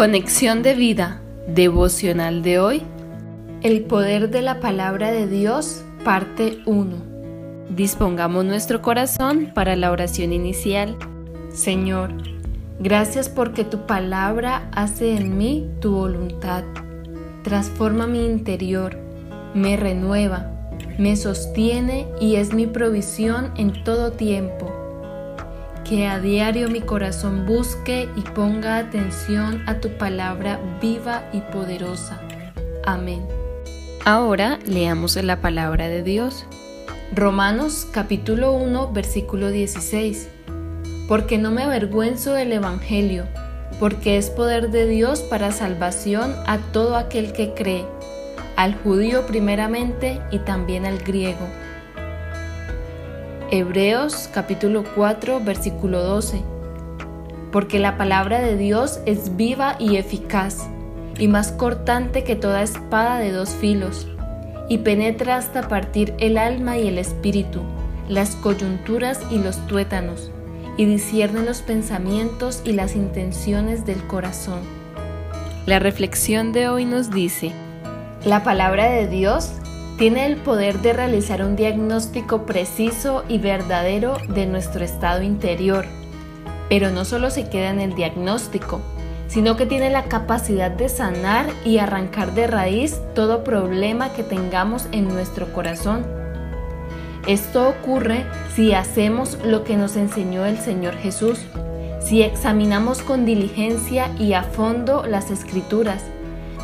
Conexión de vida devocional de hoy. El poder de la palabra de Dios, parte 1. Dispongamos nuestro corazón para la oración inicial. Señor, gracias porque tu palabra hace en mí tu voluntad. Transforma mi interior, me renueva, me sostiene y es mi provisión en todo tiempo que a diario mi corazón busque y ponga atención a tu palabra viva y poderosa. Amén. Ahora leamos la palabra de Dios. Romanos capítulo 1 versículo 16. Porque no me avergüenzo del Evangelio, porque es poder de Dios para salvación a todo aquel que cree, al judío primeramente y también al griego Hebreos capítulo 4 versículo 12. Porque la palabra de Dios es viva y eficaz, y más cortante que toda espada de dos filos, y penetra hasta partir el alma y el espíritu, las coyunturas y los tuétanos, y discierne los pensamientos y las intenciones del corazón. La reflexión de hoy nos dice, la palabra de Dios tiene el poder de realizar un diagnóstico preciso y verdadero de nuestro estado interior. Pero no solo se queda en el diagnóstico, sino que tiene la capacidad de sanar y arrancar de raíz todo problema que tengamos en nuestro corazón. Esto ocurre si hacemos lo que nos enseñó el Señor Jesús, si examinamos con diligencia y a fondo las escrituras,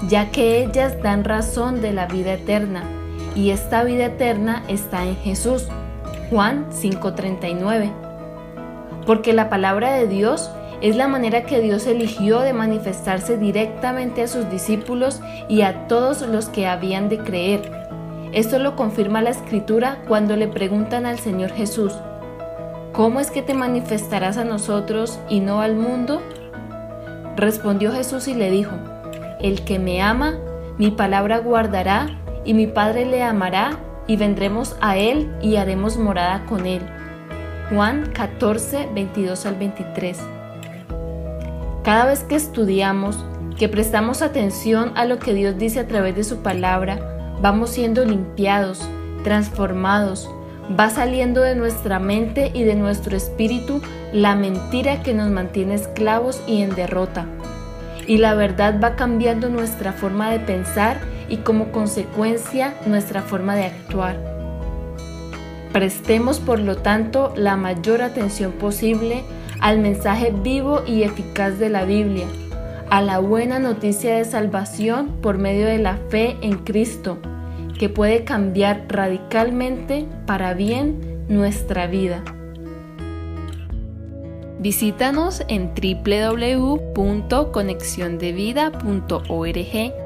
ya que ellas dan razón de la vida eterna y esta vida eterna está en Jesús. Juan 5:39. Porque la palabra de Dios es la manera que Dios eligió de manifestarse directamente a sus discípulos y a todos los que habían de creer. Esto lo confirma la escritura cuando le preguntan al Señor Jesús, ¿cómo es que te manifestarás a nosotros y no al mundo? Respondió Jesús y le dijo, el que me ama, mi palabra guardará y mi Padre le amará y vendremos a él y haremos morada con él. Juan 14, 22 al 23. Cada vez que estudiamos, que prestamos atención a lo que Dios dice a través de su palabra, vamos siendo limpiados, transformados, va saliendo de nuestra mente y de nuestro espíritu la mentira que nos mantiene esclavos y en derrota. Y la verdad va cambiando nuestra forma de pensar y como consecuencia nuestra forma de actuar. Prestemos por lo tanto la mayor atención posible al mensaje vivo y eficaz de la Biblia, a la buena noticia de salvación por medio de la fe en Cristo, que puede cambiar radicalmente para bien nuestra vida. Visítanos en www.conexiondevida.org